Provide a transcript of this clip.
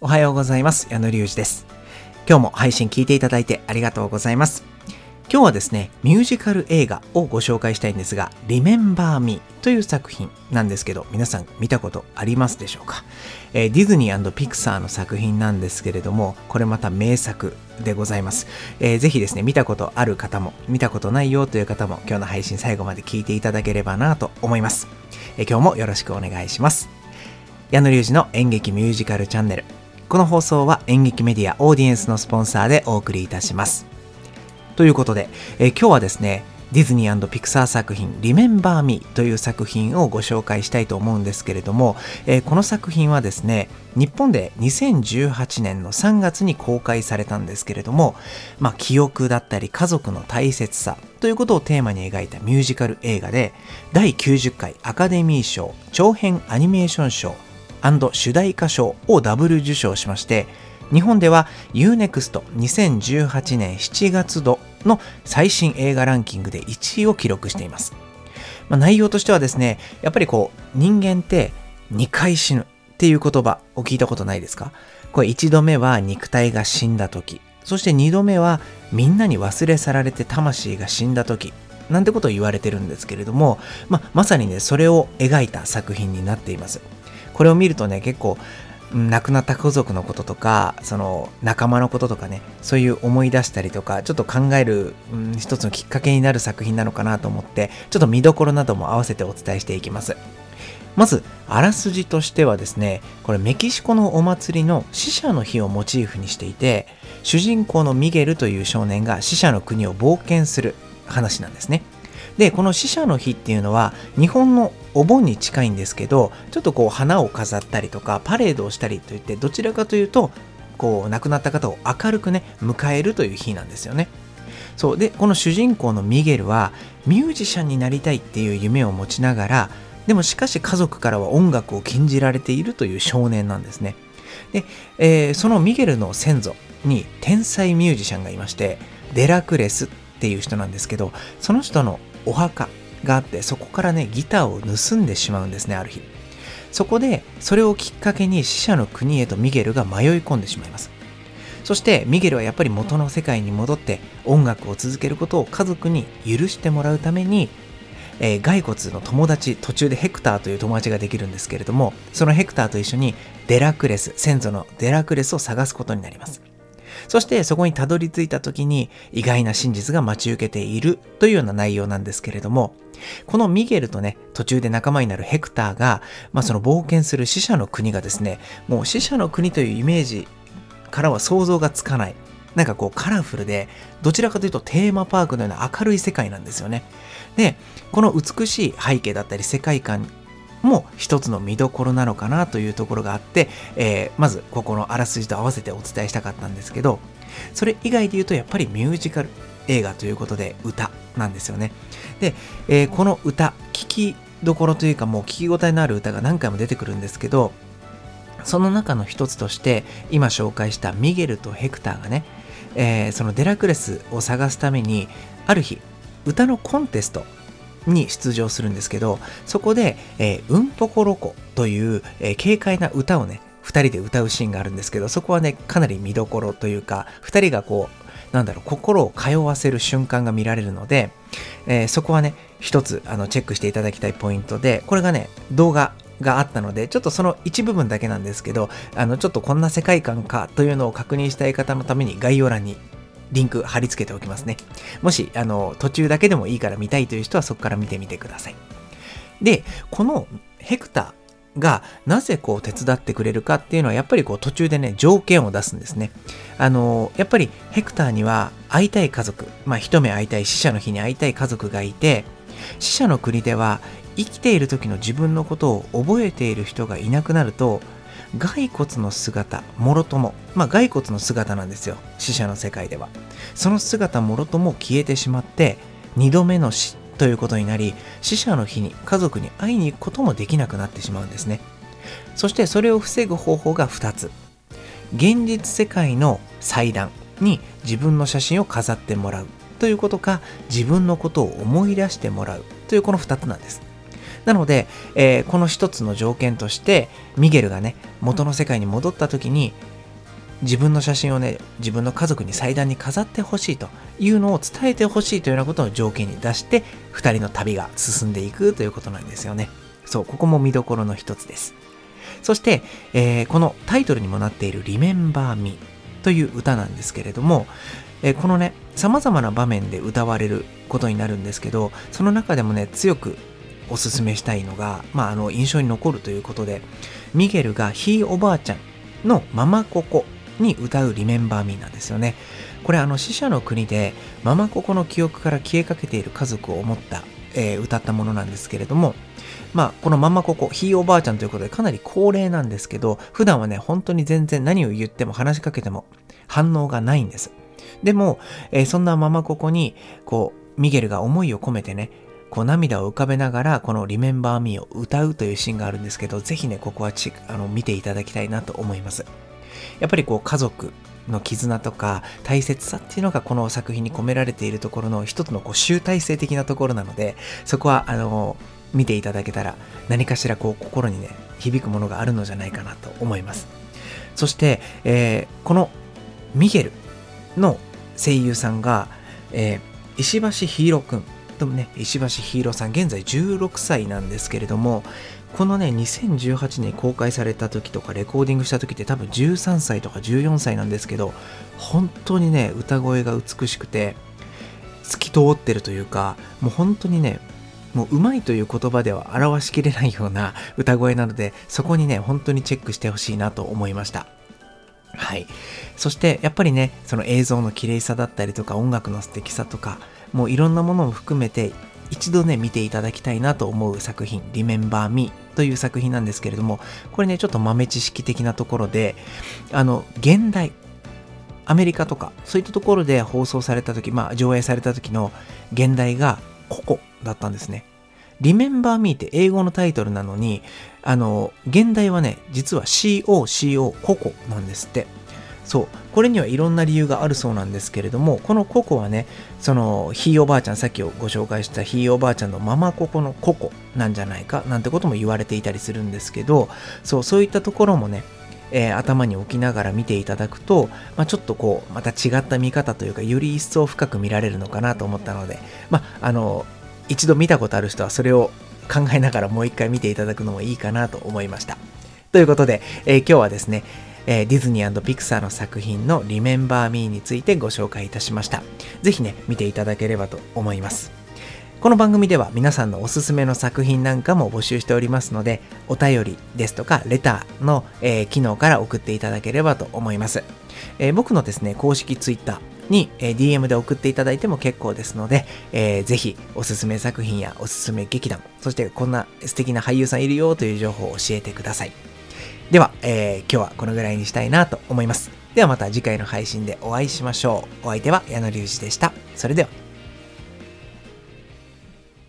おはようございます。矢野隆二です。今日も配信聞いていただいてありがとうございます。今日はですね、ミュージカル映画をご紹介したいんですが、Remember Me という作品なんですけど、皆さん見たことありますでしょうか、えー、ディズニーピクサーの作品なんですけれども、これまた名作でございます。えー、ぜひですね、見たことある方も、見たことないよという方も、今日の配信最後まで聞いていただければなと思います。えー、今日もよろしくお願いします。矢野隆二の演劇ミュージカルチャンネル。この放送は演劇メディアオーディエンスのスポンサーでお送りいたします。ということで、え、今日はですね、ディズニーピクサー作品 Remember Me という作品をご紹介したいと思うんですけれども、えー、この作品はですね、日本で2018年の3月に公開されたんですけれども、まあ、記憶だったり家族の大切さということをテーマに描いたミュージカル映画で、第90回アカデミー賞長編アニメーション賞主題歌賞をダブル受賞しまして、日本では UNEXT2018 年7月度の最新映画ランキングで1位を記録しています。まあ、内容としてはですね、やっぱりこう、人間って2回死ぬっていう言葉を聞いたことないですか？これ1度目は肉体が死んだ時、そして2度目はみんなに忘れ去られて魂が死んだ時、なんてことを言われてるんですけれども、まあ、まさにね、それを描いた作品になっています。これを見るとね結構亡くなった家族のこととかその仲間のこととかねそういう思い出したりとかちょっと考える、うん、一つのきっかけになる作品なのかなと思ってちょっと見どころなども合わせてお伝えしていきます。まずあらすじとしてはですねこれメキシコのお祭りの死者の日をモチーフにしていて主人公のミゲルという少年が死者の国を冒険する話なんですね。でこの死者の日っていうのは日本のお盆に近いんですけどちょっとこう花を飾ったりとかパレードをしたりといってどちらかというとこう亡くなった方を明るくね迎えるという日なんですよね。そう。でこの主人公のミゲルはミュージシャンになりたいっていう夢を持ちながらでもしかし家族からは音楽を禁じられているという少年なんですね。で、えー、そのミゲルの先祖に天才ミュージシャンがいましてデラクレスっていう人なんですけどその人のお墓があってそこからねギターを盗んでしまうんですねある日。そこでそれをきっかけに死者の国へとミゲルが迷い込んでしまいます。そしてミゲルはやっぱり元の世界に戻って音楽を続けることを家族に許してもらうために、えー、骸骨の友達途中でヘクターという友達ができるんですけれどもそのヘクターと一緒にデラクレス先祖のデラクレスを探すことになります。そしてそこにたどり着いた時に意外な真実が待ち受けているというような内容なんですけれども、このミゲルとね、途中で仲間になるヘクターが、まあ、その冒険する死者の国がですね、もう死者の国というイメージからは想像がつかない。なんかこうカラフルで、どちらかというとテーマパークのような明るい世界なんですよね。で、この美しい背景だったり世界観も一つの見どころなのかなというところがあって、えー、まずここのあらすじと合わせてお伝えしたかったんですけど、それ以外で言うとやっぱりミュージカル映画ということで歌なんですよね。で、えー、この歌、聴きどころというかもう聞き応えのある歌が何回も出てくるんですけど、その中の一つとして今紹介したミゲルとヘクターがね、えー、そのデラクレスを探すためにある日歌のコンテストに出場するんですけど、そこで、えー、うんぽころこという、えー、軽快な歌をね、2人で歌うシーンがあるんですけど、そこはね、かなり見どころというか、2人がこう、なんだろう、心を通わせる瞬間が見られるので、えー、そこはね、一つあのチェックしていただきたいポイントで、これがね、動画があったので、ちょっとその一部分だけなんですけど、あの、ちょっとこんな世界観かというのを確認したい方のために概要欄にリンク貼り付けておきますね。もし、あの、途中だけでもいいから見たいという人はそこから見てみてください。で、このヘクターがなぜこう手伝ってくれるかっていうのはやっぱりこう途中でね条件を出すんですね。あのやっぱりヘクターには会いたい家族、まあ一目会いたい死者の日に会いたい家族がいて死者の国では生きている時の自分のことを覚えている人がいなくなると骸骨の姿もろとも。まあ骸骨の姿なんですよ。死者の世界では。その姿もろとも消えてしまって2度目の死ということになり死者の日に家族に会いに行くこともできなくなってしまうんですね。そしてそれを防ぐ方法が2つ。現実世界の祭壇に自分の写真を飾ってもらうということか自分のことを思い出してもらうというこの2つなんです。なので、えー、この一つの条件として、ミゲルがね、元の世界に戻った時に、自分の写真をね、自分の家族に祭壇に飾ってほしいというのを伝えてほしいというようなことを条件に出して、2人の旅が進んでいくということなんですよね。そう、ここも見どころの一つです。そして、えー、このタイトルにもなっている Remember Me という歌なんですけれども、えー、このね、様々な場面で歌われることになるんですけど、その中でもね、強くおすすめしたいのが、まあ、あの、印象に残るということで、ミゲルがひいおばあちゃんのママココに歌うリメンバーミーなんですよね。これあの死者の国でママココの記憶から消えかけている家族を思った、えー、歌ったものなんですけれども、まあ、このママココ、ひいおばあちゃんということでかなり高齢なんですけど、普段はね、本当に全然何を言っても話しかけても反応がないんです。でも、えー、そんなママココに、こう、ミゲルが思いを込めてね、こう涙を浮かべながらこの Remember Me を歌うというシーンがあるんですけど、ぜひね、ここはちあの見ていただきたいなと思います。やっぱりこう家族の絆とか大切さっていうのがこの作品に込められているところの一つのこう集大成的なところなので、そこはあの、見ていただけたら何かしらこう心にね、響くものがあるのじゃないかなと思います。そして、えー、このミゲルの声優さんが、えー、石橋ヒーローくんともね、石橋ヒーローさん、現在16歳なんですけれども、このね、2018年公開された時とかレコーディングした時って多分13歳とか14歳なんですけど、本当にね、歌声が美しくて、透き通ってるというか、もう本当にね、もう上手いという言葉では表しきれないような歌声なので、そこにね、本当にチェックしてほしいなと思いました。はい。そして、やっぱりね、その映像の綺麗さだったりとか、音楽の素敵さとか、もういろんなものも含めて一度ね見ていただきたいなと思う作品「Remember Me」という作品なんですけれどもこれねちょっと豆知識的なところであの現代アメリカとかそういったところで放送された時まあ上映された時の現代がココだったんですね Remember Me って英語のタイトルなのにあの現代はね実は COCO ココなんですってそう。これにはいろんな理由があるそうなんですけれども、このココはね、その、ひいおばあちゃん、さっきご紹介したひいおばあちゃんのママココのココなんじゃないか、なんてことも言われていたりするんですけど、そう、そういったところもね、えー、頭に置きながら見ていただくと、まあ、ちょっとこう、また違った見方というか、より一層深く見られるのかなと思ったので、まあ、あの、一度見たことある人はそれを考えながらもう一回見ていただくのもいいかなと思いました。ということで、えー、今日はですね、えー、ディズニーピクサーの作品の Remember Me についてご紹介いたしました。ぜひね、見ていただければと思います。この番組では皆さんのおすすめの作品なんかも募集しておりますので、お便りですとかレターの、えー、機能から送っていただければと思います。えー、僕のですね、公式 Twitter に、え、DM で送っていただいても結構ですので、えー、ぜひおすすめ作品やおすすめ劇団、そしてこんな素敵な俳優さんいるよという情報を教えてください。では、えー、今日はこのぐらいにしたいなと思います。ではまた次回の配信でお会いしましょう。お相手は矢野隆二でした。それでは。